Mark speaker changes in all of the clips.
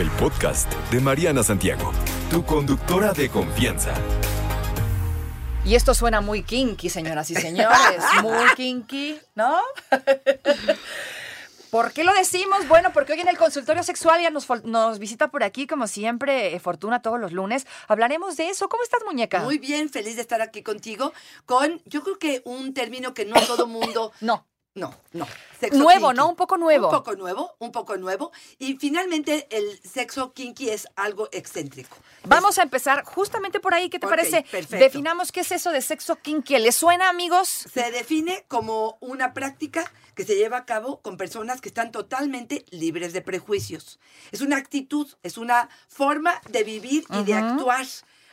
Speaker 1: el podcast de Mariana Santiago, tu conductora de confianza.
Speaker 2: Y esto suena muy kinky, señoras y señores. Muy kinky, ¿no? ¿Por qué lo decimos? Bueno, porque hoy en el consultorio sexual ya nos, visita por aquí, como siempre, eh, Fortuna todos los lunes. Hablaremos de eso. ¿Cómo estás, muñeca?
Speaker 3: Muy bien, feliz de estar aquí contigo con, yo creo que un término que no todo mundo...
Speaker 2: No.
Speaker 3: No, no. Sexo
Speaker 2: Nuevo,
Speaker 3: kinky.
Speaker 2: ¿no? Un poco nuevo.
Speaker 3: Un poco nuevo, un poco nuevo. Y finalmente el sexo kinky es algo excéntrico.
Speaker 2: Vamos a empezar justamente por ahí. ¿Qué te parece?
Speaker 3: perfecto.
Speaker 2: Definamos qué es eso de sexo kinky. ¿Les suena, amigos?
Speaker 3: Se define como una práctica que se lleva a cabo con personas que están totalmente libres de prejuicios. Es una actitud, es una forma de vivir y de actuar.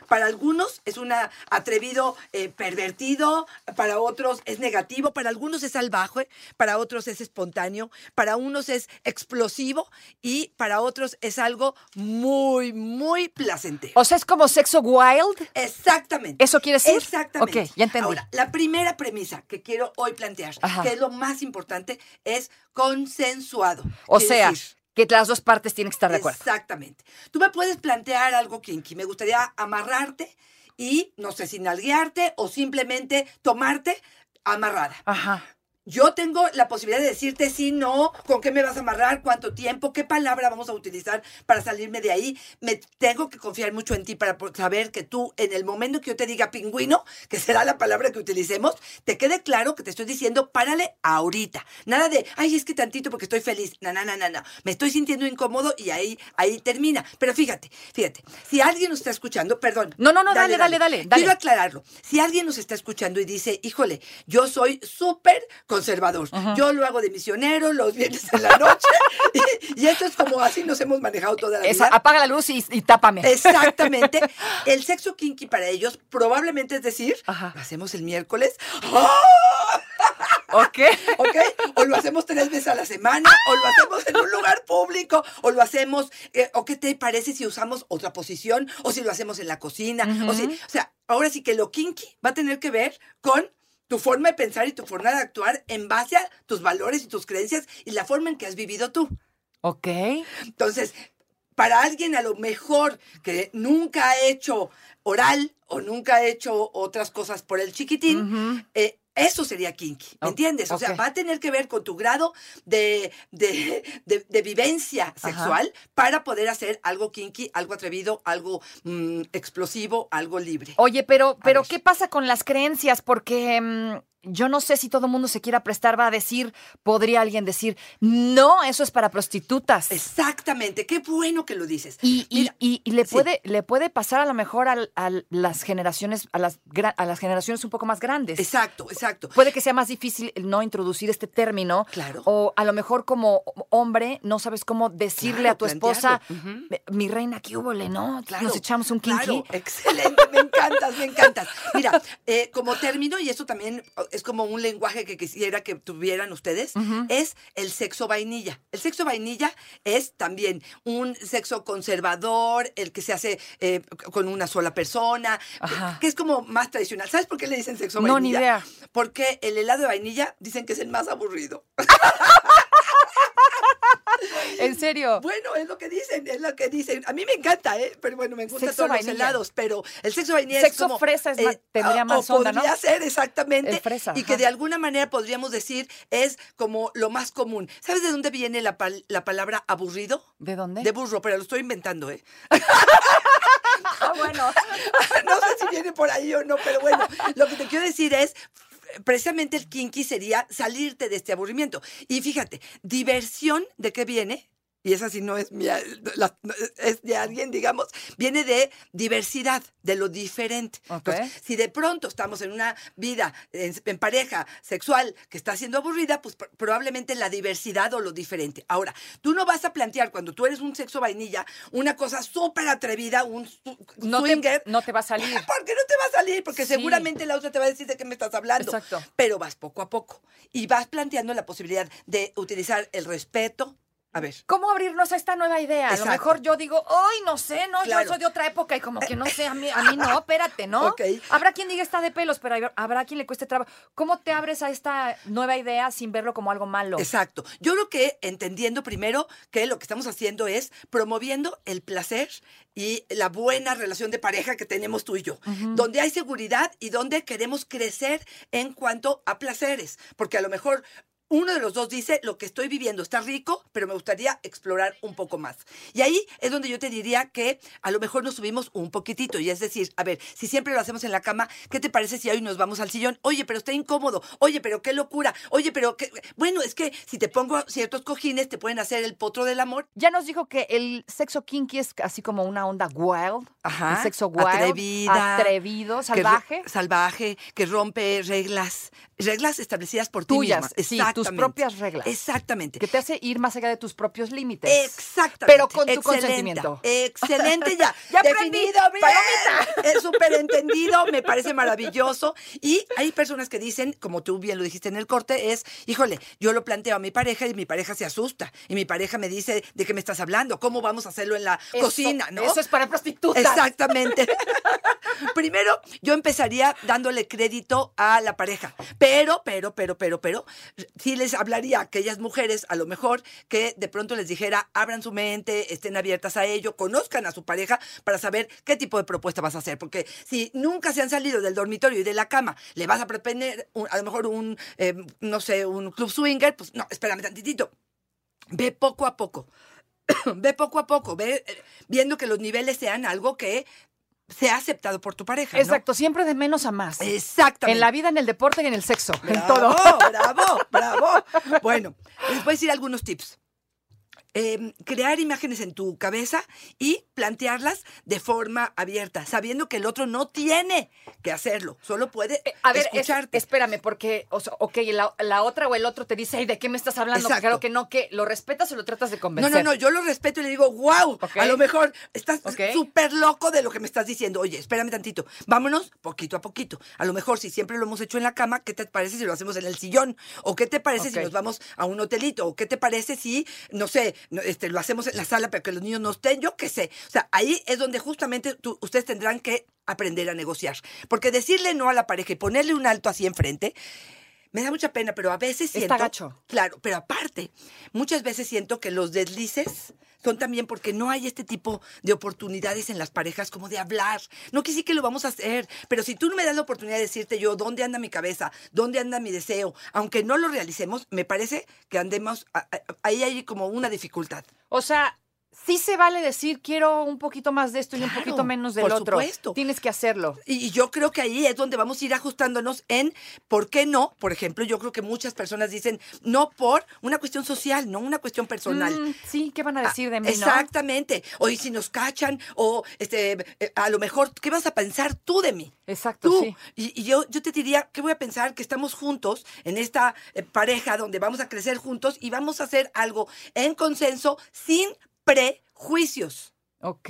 Speaker 3: Para algunos es un atrevido eh, pervertido, para otros es negativo, para algunos es salvaje, para otros es espontáneo, para unos es explosivo y para otros es algo muy, muy placentero.
Speaker 2: O sea, es como sexo wild.
Speaker 3: Exactamente.
Speaker 2: ¿Eso quiere decir?
Speaker 3: Exactamente.
Speaker 2: Ok, ya entendí.
Speaker 3: Ahora, la primera premisa que quiero hoy plantear,
Speaker 2: Ajá.
Speaker 3: que es lo más importante, es consensuado.
Speaker 2: O sea,
Speaker 3: decir,
Speaker 2: que las dos partes tienen que estar de acuerdo.
Speaker 3: Exactamente. Tú me puedes plantear algo kinky. Me gustaría amarrarte y, no sé si nalguearte o simplemente tomarte amarrada.
Speaker 2: Ajá.
Speaker 3: Yo tengo la posibilidad de decirte sí, no, con qué me vas a amarrar, cuánto tiempo, qué palabra vamos a utilizar para salirme de ahí. Me tengo que confiar mucho en ti para saber que tú, en el momento que yo te diga pingüino, que será la palabra que utilicemos, te quede claro que te estoy diciendo párale ahorita. Nada de, ay, es que tantito porque estoy feliz. No, no, no, no, no. Me estoy sintiendo incómodo y ahí, ahí termina. Pero fíjate, fíjate, si alguien nos está escuchando, perdón.
Speaker 2: No, no, no, dale, dale, dale, dale.
Speaker 3: Quiero aclararlo. Si alguien nos está escuchando y dice, híjole, yo soy súper conservador, yo lo hago de misionero los viernes en la noche, y, y esto es como así nos hemos manejado toda la
Speaker 2: Esa,
Speaker 3: vida.
Speaker 2: apaga la luz y, y tápame.
Speaker 3: Exactamente. El sexo kinky para ellos probablemente es decir,
Speaker 2: Ajá.
Speaker 3: lo hacemos el miércoles, ¡ah!
Speaker 2: ¿Ok?
Speaker 3: ¿ok? O lo hacemos tres veces a la semana, o lo hacemos en un lugar público, o lo hacemos, eh, o qué te parece si usamos otra posición, o si lo hacemos en la cocina, o si, o sea, ahora sí que lo kinky va a tener que ver con tu forma de pensar y tu forma de actuar en base a tus valores y tus creencias y la forma en que has vivido tú.
Speaker 2: Ok.
Speaker 3: Entonces, para alguien a lo mejor que nunca ha hecho oral o nunca ha hecho otras cosas por el chiquitín, eh, eso sería kinky, ¿me entiendes? O sea, va a tener que ver con tu grado de, de, de- de vivencia sexual para poder hacer algo kinky, algo atrevido, algo mm, explosivo, algo libre.
Speaker 2: Oye, pero, pero. ¿qué pasa con las creencias? Porque mm, yo no sé si todo el mundo se quiera prestar, va a decir, podría alguien decir, no, eso es para prostitutas.
Speaker 3: Exactamente, qué bueno que lo dices.
Speaker 2: Y, y-
Speaker 3: Mira,
Speaker 2: y- y le,
Speaker 3: sí.
Speaker 2: puede, le puede pasar a lo mejor a, las generaciones, a las, a las generaciones un poco más grandes.
Speaker 3: Exacto, exacto.
Speaker 2: Puede que sea más difícil no introducir este término.
Speaker 3: Claro.
Speaker 2: O a lo mejor como hombre no sabes cómo decirle
Speaker 3: Claro,
Speaker 2: a tu esposa. "Mi- reina, ¿qué hubo, no?
Speaker 3: Claro,
Speaker 2: Nos echamos un kinky.
Speaker 3: Claro, excelente, me encantas, me encantas. Mira, eh, como término, y esto también es como un lenguaje que quisiera que tuvieran ustedes, es el sexo vainilla. El sexo vainilla es también un sexo conservador, el que se hace eh, con una sola persona,
Speaker 2: Ajá.
Speaker 3: que es como más tradicional. ¿Sabes por qué le dicen sexo
Speaker 2: No, ni
Speaker 3: vainilla?
Speaker 2: idea.
Speaker 3: Porque el helado de vainilla dicen que es el más aburrido.
Speaker 2: En serio.
Speaker 3: Bueno, es lo que dicen, es lo que dicen. A mí me encanta, ¿eh? Pero bueno, me gustan todos
Speaker 2: vainilla.
Speaker 3: los helados, pero el sexo vainilla
Speaker 2: Sexo
Speaker 3: es como...
Speaker 2: fresa es más- tendría más
Speaker 3: o
Speaker 2: onda, ¿no?
Speaker 3: podría ser, exactamente.
Speaker 2: El fresa,
Speaker 3: Y
Speaker 2: ajá.
Speaker 3: que de alguna manera podríamos decir es como lo más común. ¿Sabes de dónde viene la, pal- la palabra aburrido?
Speaker 2: ¿De dónde?
Speaker 3: De burro, pero lo estoy inventando, ¿eh?
Speaker 2: Ah, bueno.
Speaker 3: no sé si viene por ahí o no, pero bueno, lo que te quiero decir es, precisamente el kinky sería salirte de este aburrimiento. Y fíjate, diversión, ¿de qué viene? Y esa sí no es mía, la- es de alguien, digamos, viene de diversidad, de lo diferente.
Speaker 2: Ok.
Speaker 3: Entonces, si de pronto estamos en una vida en, en pareja sexual que está siendo aburrida, pues pr- probablemente la diversidad o lo diferente. Ahora, tú no vas a plantear cuando tú eres un sexo vainilla una cosa súper atrevida, un
Speaker 2: No te,
Speaker 3: swinger.
Speaker 2: no te va a salir.
Speaker 3: ¿Por qué no te va a salir? Porque
Speaker 2: Sí.
Speaker 3: seguramente la otra te va a decir de qué me estás hablando.
Speaker 2: Exacto.
Speaker 3: Pero vas poco a poco y vas planteando la posibilidad de utilizar el respeto, A ver.
Speaker 2: ¿Cómo abrirnos a esta nueva idea? A lo mejor yo digo, ay, no sé, no,
Speaker 3: Claro.
Speaker 2: yo soy de otra época y como que no sé, a mí, a mí no, espérate, ¿no?
Speaker 3: Ok.
Speaker 2: Habrá quien diga está de pelos, pero habrá quien le cueste trabajo. ¿Cómo te abres a esta nueva idea sin verlo como algo malo?
Speaker 3: Exacto. Yo creo que entendiendo primero que lo que estamos haciendo es promoviendo el placer y la buena relación de pareja que tenemos tú y yo, donde hay seguridad y donde queremos crecer en cuanto a placeres, porque a lo mejor uno de los dos dice, lo que estoy viviendo está rico, pero me gustaría explorar un poco más. Y ahí es donde yo te diría que a lo mejor nos subimos un poquitito. Y es decir, a ver, si siempre lo hacemos en la cama, ¿qué te parece si hoy nos vamos al sillón? Oye, pero está incómodo. Oye, pero qué locura. Oye, pero qué... Bueno, es que si te pongo ciertos cojines, te pueden hacer el potro del amor.
Speaker 2: Ya nos dijo que el sexo kinky es así como una onda wild.
Speaker 3: Ajá,
Speaker 2: El sexo wild.
Speaker 3: atrevida,
Speaker 2: Atrevido,
Speaker 3: que
Speaker 2: salvaje.
Speaker 3: salvaje, que rompe reglas, reglas establecidas por ti
Speaker 2: Tuyas,
Speaker 3: misma.
Speaker 2: sí, tus propias reglas.
Speaker 3: Exactamente.
Speaker 2: Que te hace ir más allá de tus propios límites.
Speaker 3: Exactamente.
Speaker 2: Pero con tu
Speaker 3: Excelente.
Speaker 2: consentimiento.
Speaker 3: Excelente ya.
Speaker 2: Ya aprendí,
Speaker 3: Definido bien. Es súper entendido, me parece maravilloso. Y hay personas que dicen, como tú bien lo dijiste en el corte, es, híjole, yo lo planteo a mi pareja y mi pareja se asusta. Y mi pareja me dice, ¿de qué me estás hablando? ¿Cómo vamos a hacerlo en la
Speaker 2: Eso-
Speaker 3: cocina? ¿no?
Speaker 2: Eso es para prostitutas.
Speaker 3: Exactamente. Primero, yo empezaría dándole crédito a la pareja. Pero, pero, pero, pero, pero, sí les hablaría a aquellas mujeres, a lo mejor, que de pronto les dijera, abran su mente, estén abiertas a ello, conozcan a su pareja para saber qué tipo de propuesta vas a hacer. Porque si nunca se han salido del dormitorio y de la cama, le vas a proponer a lo mejor un, eh, no sé, un club swinger, pues no, espérame tantitito. Ve poco a poco. ve poco a poco, ve eh, viendo que los niveles sean algo que sea aceptado por tu pareja. ¿no?
Speaker 2: Exacto, siempre de menos a más.
Speaker 3: Exactamente.
Speaker 2: En la vida, en el deporte y en el sexo. En todo.
Speaker 3: bravo, bravo. Bueno, les voy a decir algunos tips. Eh, crear imágenes en tu cabeza y plantearlas de forma abierta, sabiendo que el otro no tiene que hacerlo, solo puede
Speaker 2: Eh, A ver, es-
Speaker 3: escucharte.
Speaker 2: espérame, porque, o sea, ok, la, la otra o el otro te dice, ay, ¿de qué me estás hablando?
Speaker 3: Exacto.
Speaker 2: Claro que no, que lo respetas o lo tratas de
Speaker 3: No,
Speaker 2: convencer.
Speaker 3: no, no, yo lo respeto y le digo, wow, a lo mejor estás
Speaker 2: Ok.
Speaker 3: súper loco de lo que me estás diciendo. Oye, espérame tantito, vámonos poquito a poquito. A lo mejor si siempre lo hemos hecho en la cama, ¿qué te parece si lo hacemos en el sillón? ¿O qué te parece si nos vamos a un hotelito? ¿O qué te parece si, no sé, no, este, lo hacemos en la sala para que los niños no estén? Yo qué sé. O sea, ahí es donde justamente tú- ustedes tendrán que aprender a negociar. Porque decirle no a la pareja y ponerle un alto así enfrente, me da mucha pena, pero a veces
Speaker 2: Está
Speaker 3: siento...
Speaker 2: gacho.
Speaker 3: Claro, pero aparte, muchas veces siento que los deslices son también porque no hay este tipo de oportunidades en las parejas como de hablar. No que sí que lo vamos a hacer, pero si tú no me das la oportunidad de decirte yo dónde anda mi cabeza, dónde anda mi deseo, aunque no lo realicemos, me parece que andemos, ahí hay como una dificultad.
Speaker 2: O sea, sí se vale decir, quiero un poquito más de esto y un poquito menos del
Speaker 3: por
Speaker 2: otro.
Speaker 3: supuesto.
Speaker 2: Tienes que hacerlo.
Speaker 3: Y yo creo que ahí es donde vamos a ir ajustándonos en por qué no. Por ejemplo, yo creo que muchas personas dicen no por una cuestión social, no una cuestión personal.
Speaker 2: Mm, sí, ¿qué van a decir de mí, no?
Speaker 3: Exactamente. O y si nos cachan, o este, eh, a lo mejor, ¿qué vas a pensar tú de mí?
Speaker 2: Exacto,
Speaker 3: Tú.
Speaker 2: sí.
Speaker 3: Y, y yo, yo te diría, ¿qué voy a pensar? Que estamos juntos en esta eh, pareja donde vamos a crecer juntos y vamos a hacer algo en consenso sin prejuicios.
Speaker 2: Ok.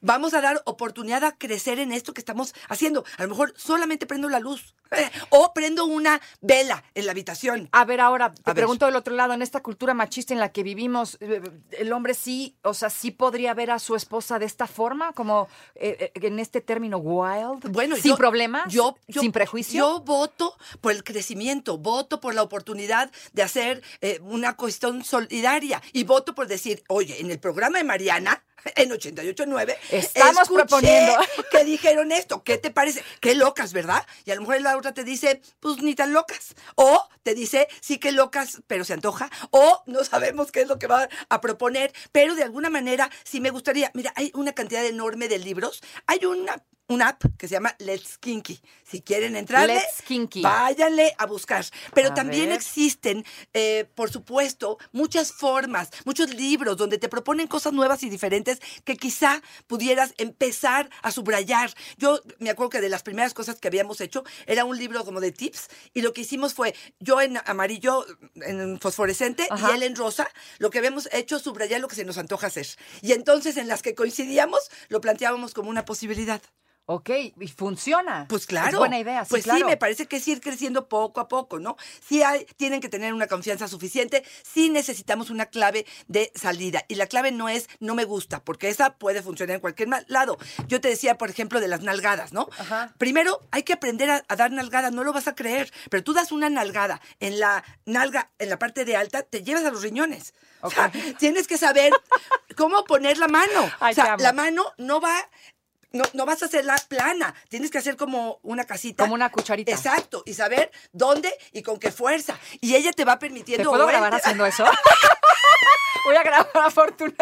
Speaker 3: Vamos a dar oportunidad a crecer en esto que estamos haciendo. A lo mejor solamente prendo la luz eh, o prendo una vela en la habitación.
Speaker 2: A ver, ahora te
Speaker 3: A ver.
Speaker 2: pregunto del otro lado, en esta cultura machista en la que vivimos, eh, el hombre sí, o sea, sí podría ver a su esposa de esta forma, como eh, eh, en este término wild,
Speaker 3: Bueno,
Speaker 2: sin
Speaker 3: yo-
Speaker 2: problemas,
Speaker 3: yo- yo-
Speaker 2: sin prejuicio.
Speaker 3: Yo voto por el crecimiento, voto por la oportunidad de hacer eh, una cuestión solidaria y voto por decir, oye, en el programa de Mariana, en 88.9,
Speaker 2: Estamos proponiendo.
Speaker 3: que dijeron esto, ¿qué te parece? Qué locas, ¿verdad? Y a lo mejor la otra te dice, pues ni tan locas. O te dice, sí que locas, pero se antoja. O no sabemos qué es lo que va a proponer, pero de alguna manera sí me gustaría. Mira, hay una cantidad enorme de libros. Hay una, una app que se llama Let's Kinky. Si quieren entrarle,
Speaker 2: Let's Kinky.
Speaker 3: váyanle a buscar. Pero
Speaker 2: A
Speaker 3: también
Speaker 2: ver.
Speaker 3: existen, eh, por supuesto, muchas formas, muchos libros donde te proponen cosas nuevas y diferentes que quizá pudieras empezar a subrayar. Yo me acuerdo que de las primeras cosas que habíamos hecho era un libro como de tips y lo que hicimos fue yo en amarillo, en fosforescente
Speaker 2: Ajá.
Speaker 3: y él en rosa, lo que habíamos hecho subrayar lo que se nos antoja hacer. Y entonces en las que coincidíamos lo planteábamos como una posibilidad.
Speaker 2: Ok, y funciona.
Speaker 3: Pues claro.
Speaker 2: Es buena idea, sí,
Speaker 3: Pues
Speaker 2: claro.
Speaker 3: sí, me parece que es ir creciendo poco a poco, ¿no? Sí hay, tienen que tener una confianza suficiente, sí necesitamos una clave de salida. Y la clave no es no me gusta, porque esa puede funcionar en cualquier lado. Yo te decía, por ejemplo, de las nalgadas, ¿no?
Speaker 2: Ajá.
Speaker 3: Primero hay que aprender a, a dar nalgadas, no lo vas a creer, pero tú das una nalgada en la nalga, en la parte de alta, te llevas a los riñones. O sea, tienes que saber cómo poner la mano.
Speaker 2: Ay,
Speaker 3: o sea, la mano no va no, no vas a hacerla plana, tienes que hacer como una casita.
Speaker 2: Como una cucharita.
Speaker 3: Exacto, y saber dónde y con qué fuerza. Y ella te va permitiendo...
Speaker 2: ¿Te puedo grabar haciendo eso? Voy a grabar a Fortuna.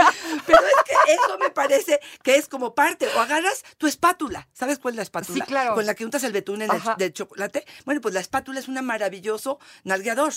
Speaker 3: Pero es que eso me parece que es como parte. O agarras tu espátula. ¿Sabes cuál es la espátula?
Speaker 2: Sí, claro.
Speaker 3: Con la que untas el betún en el del chocolate. Bueno, pues la espátula es un maravilloso nalgueador.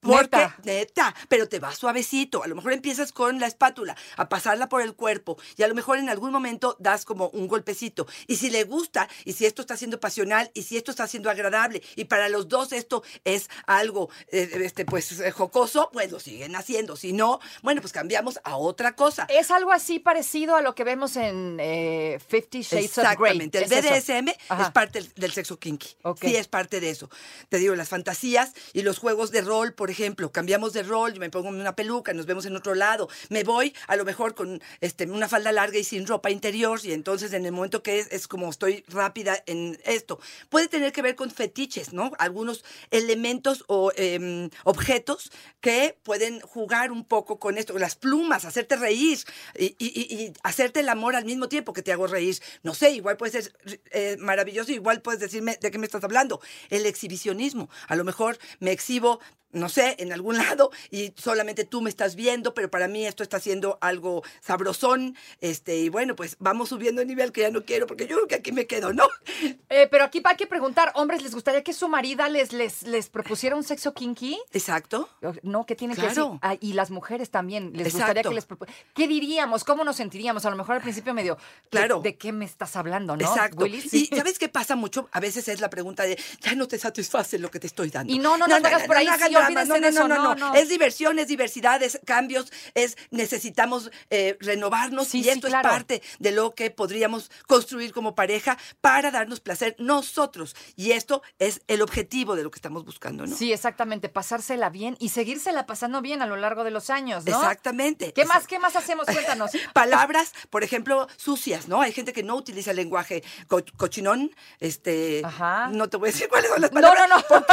Speaker 3: Porque,
Speaker 2: Neta.
Speaker 3: neta, pero te va suavecito. A lo mejor empiezas con la espátula a pasarla por el cuerpo y a lo mejor en algún momento das como un golpecito. Y si le gusta, y si esto está siendo pasional, y si esto está siendo agradable, y para los dos esto es algo, eh, este, pues, eh, jocoso, pues lo siguen haciendo. Si no, bueno, pues cambiamos a otra cosa.
Speaker 2: Es algo así parecido a lo que vemos en eh, Fifty Shades of Grey.
Speaker 3: Exactamente. El
Speaker 2: Es.
Speaker 3: BDSM es parte del, del sexo kinky.
Speaker 2: Ok.
Speaker 3: Sí, es parte de eso. Te digo, las fantasías y los juegos de rol, por ejemplo. Cambiamos de rol, me pongo una peluca, nos vemos en otro lado. Me voy, a lo mejor, con este, una falda larga y sin ropa interior. Y entonces, en el momento que es, como estoy rápida en esto. Puede tener que ver con fetiches, ¿no? Algunos elementos o em, objetos que pueden jugar un poco con esto. Las plumas, hacerte reír y hacerte el amor al mismo tiempo que te hago reír. No sé, igual puede ser eh, maravilloso, igual puedes decirme de qué me estás hablando. El exhibicionismo. A lo mejor me exhibo no sé, en algún lado y solamente tú me estás viendo, pero para mí esto está siendo algo sabrosón, este, y bueno, pues vamos subiendo el nivel que ya no quiero, porque yo creo que aquí me quedo, ¿no?
Speaker 2: Eh, pero aquí hay que preguntar, hombres, ¿les gustaría que su marida les, les, les propusiera un sexo kinky?
Speaker 3: Exacto.
Speaker 2: No, ¿qué tienen que
Speaker 3: Claro.
Speaker 2: decir? Ah, y las mujeres también, les gustaría que les ¿Qué diríamos? ¿Cómo nos sentiríamos? A lo mejor al principio medio, ¿de-
Speaker 3: Claro.
Speaker 2: ¿de, qué me estás hablando, no?
Speaker 3: Exacto.
Speaker 2: Willy? Sí.
Speaker 3: Y ¿sabes qué pasa mucho? A veces es la pregunta de, ya no te satisface lo que te estoy dando.
Speaker 2: Y no, no, no te hagas por ahí,
Speaker 3: hagan
Speaker 2: sí, olvídense de eso, no, no.
Speaker 3: Es diversión, es diversidad, es cambios, es necesitamos eh, renovarnos
Speaker 2: Sí,
Speaker 3: y
Speaker 2: sí,
Speaker 3: esto
Speaker 2: claro.
Speaker 3: es parte de lo que podríamos construir como pareja para darnos placer nosotros. Y esto es el objetivo de lo que estamos buscando, ¿no?
Speaker 2: Sí, exactamente, pasársela bien y seguírsela pasando bien a lo largo de los años, ¿no?
Speaker 3: Exactamente.
Speaker 2: ¿Qué más, qué más hacemos? Cuéntanos.
Speaker 3: palabras, por ejemplo, sucias, ¿no? Hay gente que no utiliza el lenguaje co- cochinón, este,
Speaker 2: Ajá.
Speaker 3: no te voy a decir cuáles son las
Speaker 2: No,
Speaker 3: palabras.
Speaker 2: no, no.
Speaker 3: Porque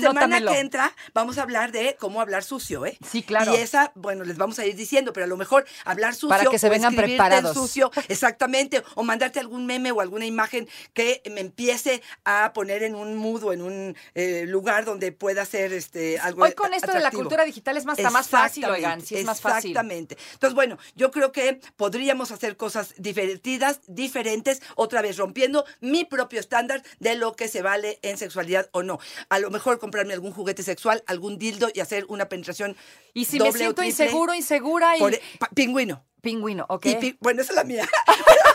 Speaker 3: semana que entra vamos a hablar de cómo hablar sucio, ¿eh?
Speaker 2: Sí, claro.
Speaker 3: Y esa, bueno, les vamos a ir diciendo, pero a lo mejor hablar sucio
Speaker 2: Para que se vengan preparados.
Speaker 3: sucio, exactamente, o mandarte algún meme o alguna imagen que me empiece a poner en un mood o en un eh, lugar donde pueda ser este algo
Speaker 2: Hoy con esto de la cultura digital es más, está más fácil, oigan, sí es más fácil.
Speaker 3: Exactamente. Entonces, bueno, yo creo que podríamos hacer cosas divertidas, diferentes, otra vez rompiendo mi propio estándar de lo que se vale en sexualidad o no. A lo mejor comprarme algún juguete sexual, algún dildo y hacer una penetración.
Speaker 2: Y si me
Speaker 3: doble
Speaker 2: siento inseguro, insegura y...
Speaker 3: por- e, pingüino.
Speaker 2: Pingüino, ¿ok?
Speaker 3: Y pi- bueno, esa es la mía.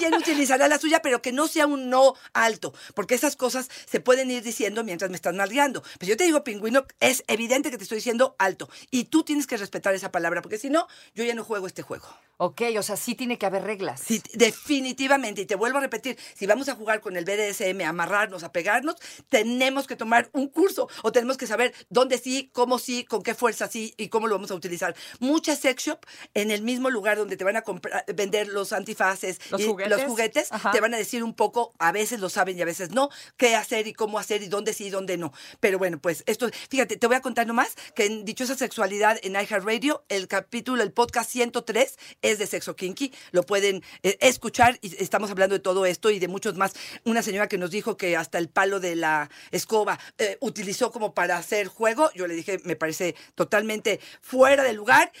Speaker 3: Quien utilizará la suya, pero que no sea un no alto, porque esas cosas se pueden ir diciendo mientras me están nalgueando. Pues yo te digo pingüino, es evidente que te estoy diciendo alto. Y tú tienes que respetar esa palabra, porque si no, yo ya no juego este juego.
Speaker 2: Ok, o sea, sí tiene que haber reglas.
Speaker 3: Sí, definitivamente, y te vuelvo a repetir, si vamos a jugar con el BDSM, a amarrarnos, a pegarnos, tenemos que tomar un curso o tenemos que saber dónde sí, cómo sí, con qué fuerza sí y cómo lo vamos a utilizar. Muchas sex shop en el mismo lugar donde te van a comprar, vender los antifaces
Speaker 2: ¿Los
Speaker 3: y
Speaker 2: juguetes?
Speaker 3: Los juguetes,
Speaker 2: Ajá.
Speaker 3: te van a decir un poco, a veces lo saben y a veces no, qué hacer y cómo hacer y dónde sí y dónde no. Pero bueno, pues esto, fíjate, te voy a contar nomás que en Dichosa Sexualidad en iHeartRadio, el capítulo, el podcast 103 es de sexo kinky. Lo pueden eh, escuchar y estamos hablando de todo esto y de muchos más. Una señora que nos dijo que hasta el palo de la escoba eh, utilizó como para hacer juego. Yo le dije, me parece totalmente fuera de lugar,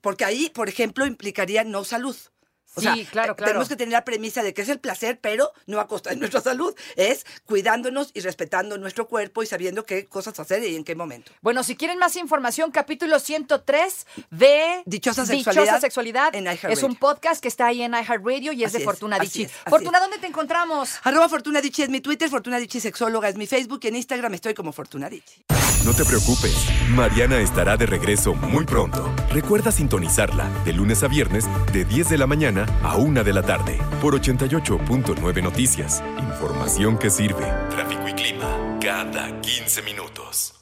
Speaker 3: porque ahí, por ejemplo, implicaría no salud. O
Speaker 2: Sí,
Speaker 3: sea,
Speaker 2: claro, claro.
Speaker 3: Tenemos que tener la premisa de que es el placer, pero no a costa de nuestra salud. Es cuidándonos y respetando nuestro cuerpo y sabiendo qué cosas hacer y en qué momento.
Speaker 2: Bueno, si quieren más información, capítulo 103 de
Speaker 3: Dichosa Sexualidad
Speaker 2: Sexualidad.
Speaker 3: en.
Speaker 2: Es un podcast que está ahí en iHeartRadio y es
Speaker 3: Así
Speaker 2: de Fortuna
Speaker 3: es, así
Speaker 2: Fortuna. ¿dónde te encontramos?
Speaker 3: Arroba Fortuna Dicci es mi Twitter, Fortuna Dicci Sexóloga es mi Facebook y en Instagram estoy como Fortuna Dicci.
Speaker 1: No te preocupes, Mariana estará de regreso muy pronto. Recuerda sintonizarla de lunes a viernes de 10 de la mañana a 1 de la tarde por 88.9 Noticias. Información que sirve. Tráfico y clima cada 15 minutos.